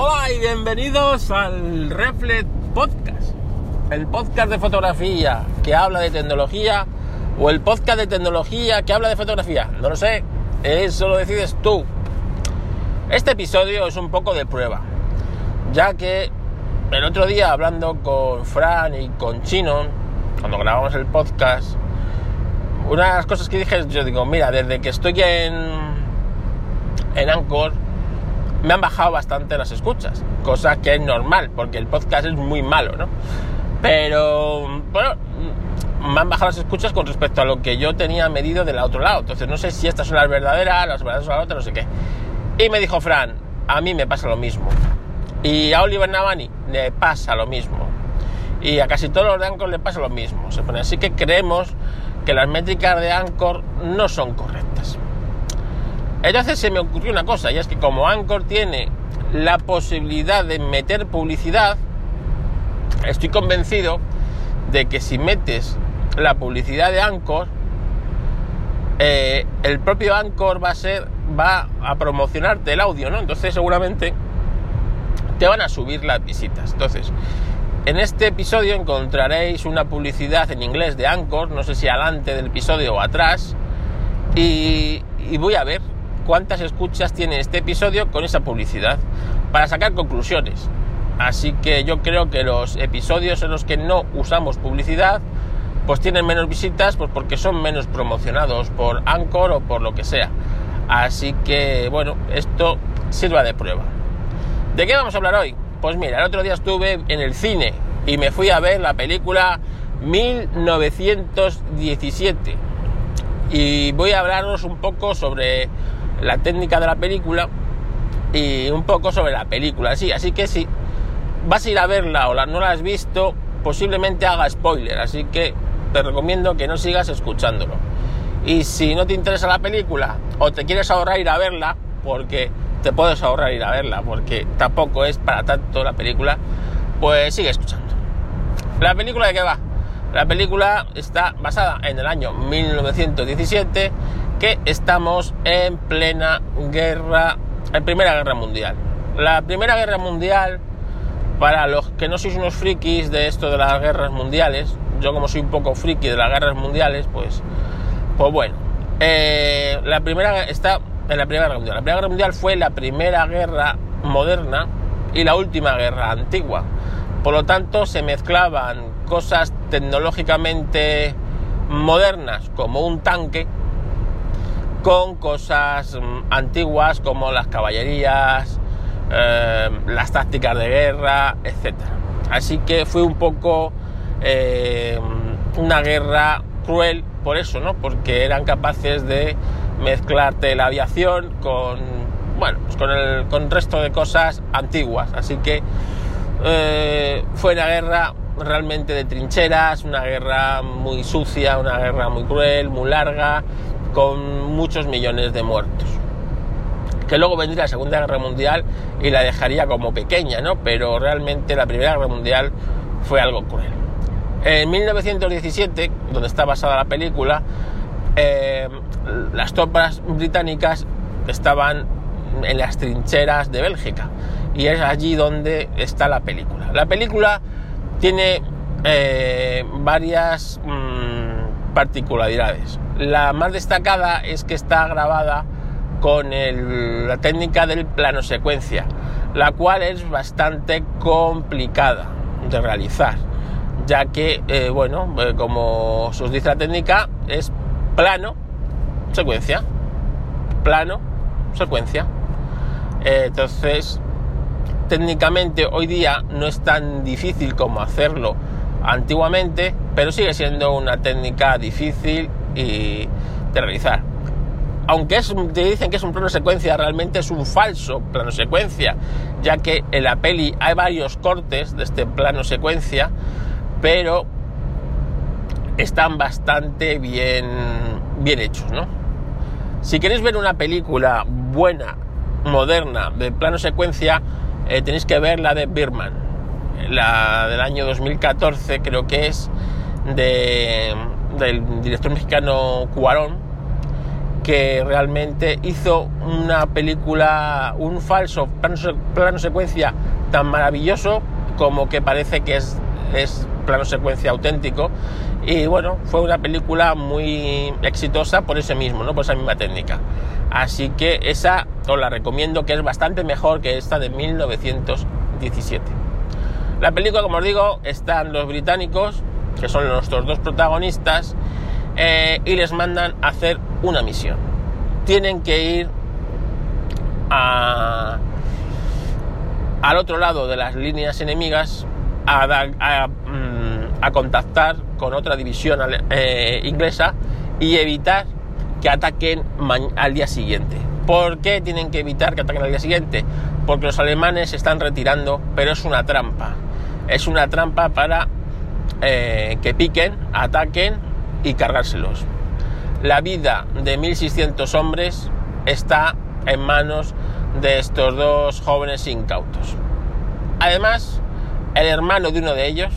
Hola y bienvenidos al Reflet Podcast, el podcast de fotografía que habla de tecnología o el podcast de tecnología que habla de fotografía. No lo sé, eso lo decides tú. Este episodio es un poco de prueba, ya que el otro día hablando con Fran y con Chino, cuando grabamos el podcast, una de las cosas que dije, yo digo, mira, desde que estoy en, en Anchor, me han bajado bastante las escuchas, cosa que es normal, porque el podcast es muy malo, ¿no? Pero, bueno, me han bajado las escuchas con respecto a lo que yo tenía medido del otro lado. Entonces, no sé si estas son las verdaderas, las verdaderas son las otras, no sé qué. Y me dijo Fran, a mí me pasa lo mismo. Y a Oliver Navani le pasa lo mismo. Y a casi todos los de Anchor le pasa lo mismo. Se pone así que creemos que las métricas de Anchor no son correctas. Entonces se me ocurrió una cosa, y es que como Anchor tiene la posibilidad de meter publicidad, estoy convencido de que si metes la publicidad de Anchor, eh, el propio Anchor va a ser, va a promocionarte el audio, ¿no? Entonces seguramente te van a subir las visitas. Entonces, en este episodio encontraréis una publicidad en inglés de Anchor, no sé si adelante del episodio o atrás, y, y voy a ver cuántas escuchas tiene este episodio con esa publicidad para sacar conclusiones. Así que yo creo que los episodios en los que no usamos publicidad pues tienen menos visitas pues porque son menos promocionados por Anchor o por lo que sea. Así que bueno, esto sirva de prueba. ¿De qué vamos a hablar hoy? Pues mira, el otro día estuve en el cine y me fui a ver la película 1917 y voy a hablaros un poco sobre la técnica de la película y un poco sobre la película. Sí, así que si vas a ir a verla o la, no la has visto, posiblemente haga spoiler, así que te recomiendo que no sigas escuchándolo. Y si no te interesa la película o te quieres ahorrar ir a verla, porque te puedes ahorrar ir a verla, porque tampoco es para tanto la película, pues sigue escuchando. ¿La película de qué va? La película está basada en el año 1917 que estamos en plena guerra, en Primera Guerra Mundial. La Primera Guerra Mundial, para los que no sois unos frikis de esto de las guerras mundiales, yo como soy un poco friki de las guerras mundiales, pues, pues bueno, eh, la primera está en la Primera Guerra Mundial. La Primera Guerra Mundial fue la primera guerra moderna y la última guerra antigua. Por lo tanto, se mezclaban cosas tecnológicamente modernas como un tanque con cosas mm, antiguas como las caballerías, eh, las tácticas de guerra, etc. Así que fue un poco eh, una guerra cruel por eso, ¿no? Porque eran capaces de mezclarte la aviación con, bueno, pues con el con resto de cosas antiguas. Así que eh, fue una guerra realmente de trincheras, una guerra muy sucia, una guerra muy cruel, muy larga, con muchos millones de muertos. Que luego vendría la Segunda Guerra Mundial y la dejaría como pequeña, ¿no? Pero realmente la Primera Guerra Mundial fue algo cruel. En 1917, donde está basada la película, eh, las tropas británicas estaban en las trincheras de Bélgica y es allí donde está la película. La película tiene eh, varias mmm, particularidades. La más destacada es que está grabada con la técnica del plano secuencia, la cual es bastante complicada de realizar, ya que, eh, bueno, eh, como os dice la técnica, es plano, secuencia, plano, secuencia. Eh, entonces, técnicamente hoy día no es tan difícil como hacerlo antiguamente, pero sigue siendo una técnica difícil y de realizar. Aunque te dicen que es un plano secuencia, realmente es un falso plano secuencia, ya que en la peli hay varios cortes de este plano secuencia, pero están bastante bien, bien hechos, ¿no? Si queréis ver una película buena, moderna, de plano secuencia, eh, tenéis que ver la de Birman, la del año 2014 creo que es, de, del director mexicano Cuarón, que realmente hizo una película, un falso plano, secuencia tan maravilloso como que parece que es, es plano secuencia auténtico. Y bueno, fue una película muy exitosa por ese mismo, ¿no? Por esa misma técnica. Así que esa os la recomiendo, que es bastante mejor que esta de 1917. La película, como os digo, están los británicos, que son nuestros dos protagonistas, eh, y les mandan a hacer una misión. Tienen que ir al otro lado de las líneas enemigas a, mm, contactar con otra división eh, inglesa y evitar que ataquen al día siguiente. ¿Por qué tienen que evitar que ataquen al día siguiente? Porque los alemanes se están retirando, pero es una trampa. Es una trampa para eh, que piquen, ataquen y cargárselos. La vida de 1.600 hombres está en manos de estos dos jóvenes incautos. Además, el hermano de uno de ellos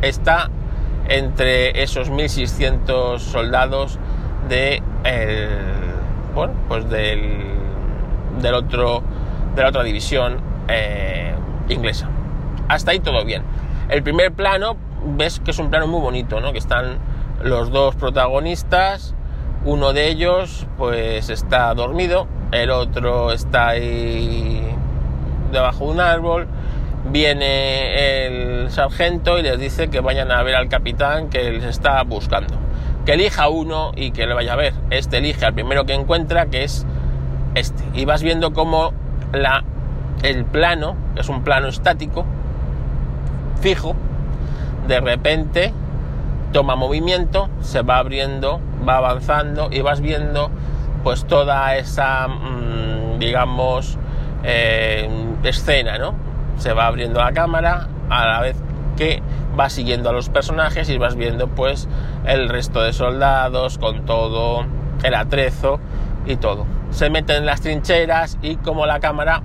está entre esos 1.600 soldados de bueno, pues del, del otro, de la otra división eh, inglesa. Hasta ahí todo bien. El primer plano, ves que es un plano muy bonito, ¿no? Que están los dos protagonistas, uno de ellos pues está dormido, el otro está ahí debajo de un árbol, viene el sargento y les dice que vayan a ver al capitán que les está buscando. Que elija uno y que le vaya a ver. Este elige al primero que encuentra, que es este. Y vas viendo cómo la, el plano, que es un plano estático, fijo, de repente toma movimiento, se va abriendo, va avanzando y vas viendo pues toda esa, mm, digamos, eh, escena, ¿no? Se va abriendo la cámara a la vez que va siguiendo a los personajes y vas viendo pues el resto de soldados con todo el atrezo y todo. Se meten en las trincheras y como la cámara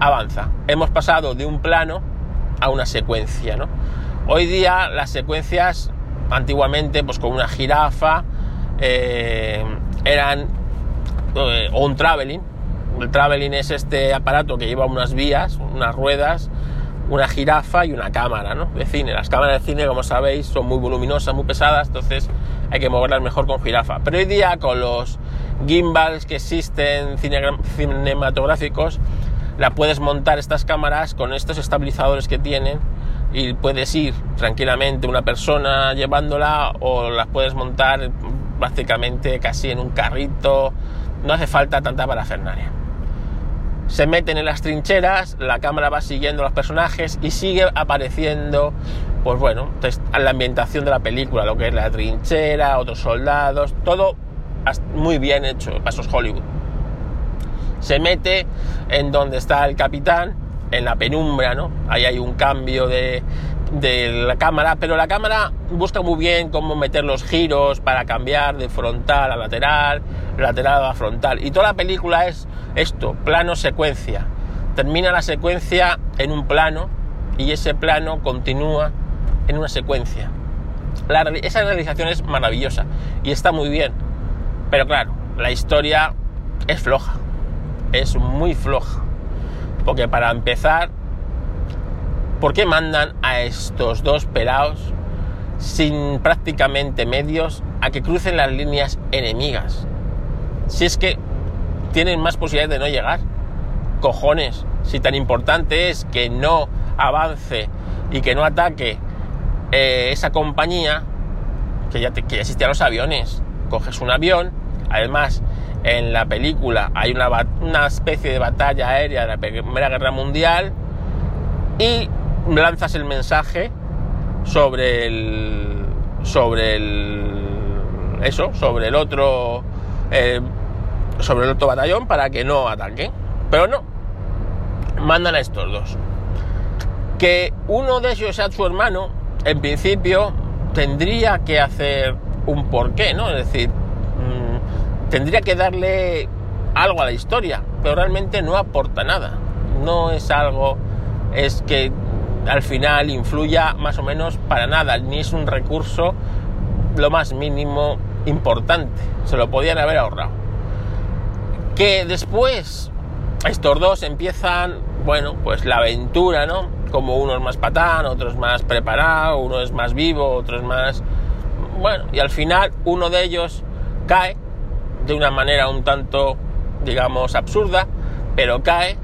avanza. Hemos pasado de un plano a una secuencia, ¿no? Hoy día las secuencias antiguamente pues con una jirafa eh, eran eh, o un traveling. El traveling es este aparato que lleva unas vías unas ruedas una jirafa y una cámara de cine. Las cámaras de cine como sabéis son muy voluminosas muy pesadas entonces hay que moverlas mejor con jirafa. Pero hoy día con los gimbals que existen cinematográficos la puedes montar estas cámaras con estos estabilizadores que tienen y puedes ir tranquilamente una persona llevándola o las puedes montar básicamente casi en un carrito, no hace falta tanta parafernalia. Se meten en las trincheras, la cámara va siguiendo a los personajes y sigue apareciendo, pues bueno, la ambientación de la película, lo que es la trinchera, otros soldados, todo muy bien hecho, pasos Hollywood. Se mete en donde está el capitán en la penumbra, ¿no? Ahí hay un cambio de, la cámara, pero la cámara busca muy bien cómo meter los giros para cambiar de frontal a lateral, lateral a frontal. Y toda la película es esto, plano secuencia. Termina la secuencia en un plano y ese plano continúa en una secuencia. esa realización es maravillosa y está muy bien. Pero claro, la historia es floja. Es muy floja. Porque para empezar, ¿por qué mandan a estos dos pelados sin prácticamente medios a que crucen las líneas enemigas? Si es que tienen más posibilidades de no llegar. Cojones, si tan importante es que no avance y que no ataque eh, esa compañía, que ya, que ya existían los aviones. Coges un avión, además en la película hay una, especie de batalla aérea de la Primera Guerra Mundial y lanzas el mensaje sobre el sobre el eso sobre el otro eh, sobre el otro batallón para que no ataque pero no mandan a estos dos. Que uno de ellos sea su hermano en principio tendría que hacer un porqué no es decir tendría que darle algo a la historia, pero realmente no aporta nada. No es algo, es que al final influya más o menos para nada, ni es un recurso lo más mínimo importante. Se lo podían haber ahorrado. Que después estos dos empiezan, bueno, pues la aventura, ¿no? Como uno es más patán, otro es más preparado, uno es más vivo, otro es más... Bueno, y al final uno de ellos cae de una manera un tanto, digamos, absurda, pero cae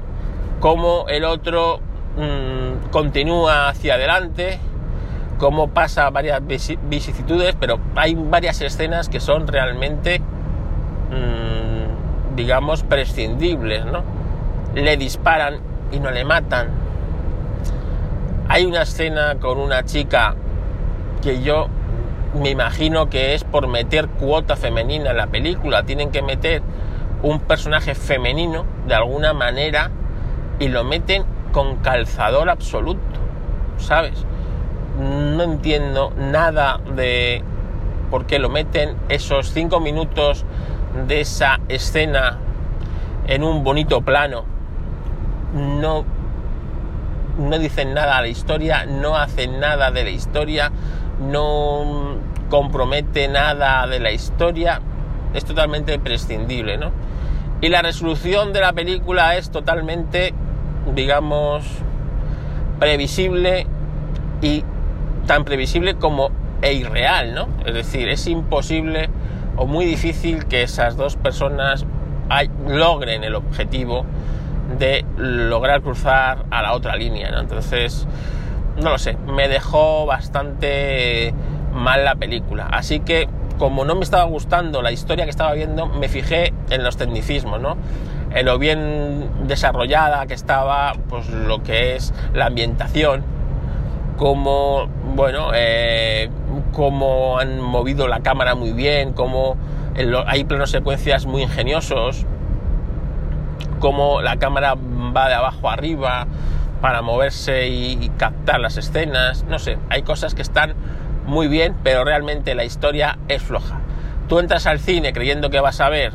como el otro mmm, continúa hacia adelante, como pasa varias vicisitudes, pero hay varias escenas que son realmente, mmm, digamos, prescindibles, ¿no? Le disparan y no le matan. Hay una escena con una chica que yo me imagino que es por meter cuota femenina en la película. Tienen que meter un personaje femenino de alguna manera y lo meten con calzador absoluto, ¿sabes? No entiendo nada de por qué lo meten esos cinco minutos de esa escena en un bonito plano. No, no dicen nada a la historia, no hacen nada de la historia, no compromete nada de la historia, es totalmente prescindible, ¿no? Y la resolución de la película es totalmente, digamos, previsible y tan previsible como e irreal, ¿no? Es decir, es imposible o muy difícil que esas dos personas logren el objetivo de lograr cruzar a la otra línea. Entonces, no lo sé, me dejó bastante mal la película. Así que, como no me estaba gustando la historia que estaba viendo, me fijé en los tecnicismos, ¿no? En lo bien desarrollada que estaba, pues lo que es la ambientación, como, bueno, eh, cómo han movido la cámara muy bien, cómo hay planos secuencias muy ingeniosos, cómo la cámara va de abajo arriba, para moverse y, captar las escenas. No sé, hay cosas que están muy bien, pero realmente la historia es floja. Tú entras al cine creyendo que vas a ver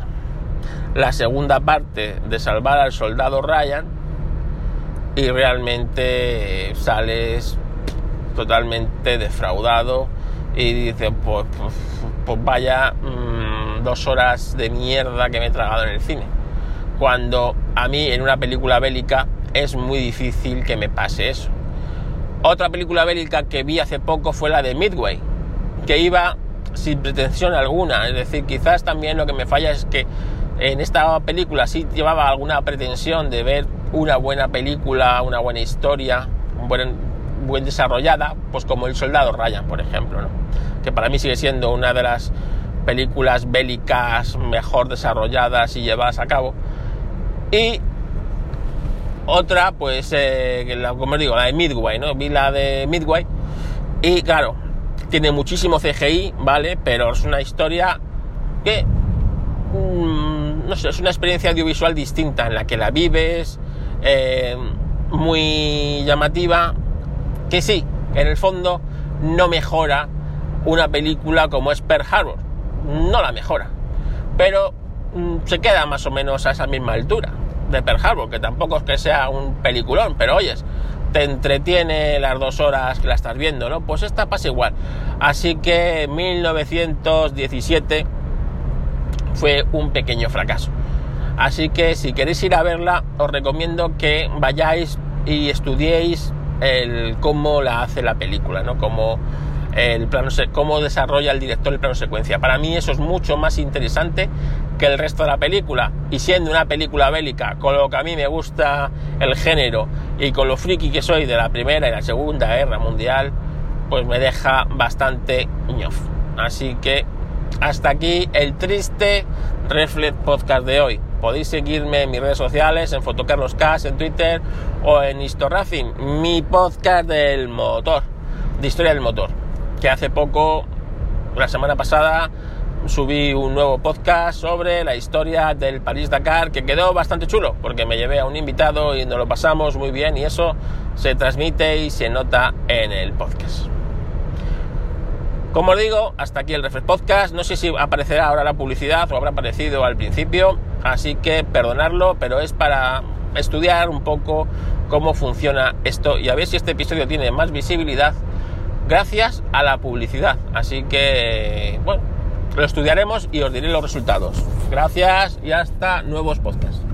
la segunda parte de Salvar al Soldado Ryan y realmente sales totalmente defraudado y dices, pues, pues, pues vaya mmm, dos horas de mierda que me he tragado en el cine. Cuando a mí en una película bélica es muy difícil que me pase eso. Otra película bélica que vi hace poco fue la de Midway, que iba sin pretensión alguna, es decir, quizás también lo que me falla es que en esta película sí llevaba alguna pretensión de ver una buena película, una buena historia, un buen, desarrollada, pues como El Soldado Ryan, por ejemplo, que para mí sigue siendo una de las películas bélicas mejor desarrolladas y llevadas a cabo. Y otra, pues, eh, como digo, la de Midway, ¿no? Vi la de Midway y claro, tiene muchísimo CGI, ¿vale? Pero es una historia que, mm, no sé, es una experiencia audiovisual distinta en la que la vives, eh, muy llamativa, que sí, en el fondo no mejora una película como es Pearl Harbor, no la mejora, pero mm, se queda más o menos a esa misma altura de Pearl Harbor, que tampoco es que sea un peliculón, pero oyes, te entretiene las dos horas que la estás viendo, ¿no? Pues esta pasa igual. Así que 1917 fue un pequeño fracaso. Así que si queréis ir a verla, os recomiendo que vayáis y estudiéis el cómo la hace la película, ¿no? Cómo el plano, cómo desarrolla el director el plano secuencia. Para mí eso es mucho más interesante que el resto de la película. Y siendo una película bélica, con lo que a mí me gusta el género y con lo friki que soy de la Primera y la Segunda Guerra Mundial, pues me deja bastante ñof. Así que hasta aquí el triste Reflex Podcast de hoy. Podéis seguirme en mis redes sociales, en Fotocarloscast, en Twitter o en Historracing, mi podcast del motor, de historia del motor que hace poco, la semana pasada, subí un nuevo podcast sobre la historia del París-Dakar que quedó bastante chulo porque me llevé a un invitado y nos lo pasamos muy bien y eso se transmite y se nota en el podcast. Como os digo, hasta aquí el Refresh Podcast. No sé si aparecerá ahora la publicidad o habrá aparecido al principio, así que perdonarlo, pero es para estudiar un poco cómo funciona esto y a ver si este episodio tiene más visibilidad gracias a la publicidad. Así que, bueno, lo estudiaremos y os diré los resultados. Gracias y hasta nuevos podcasts.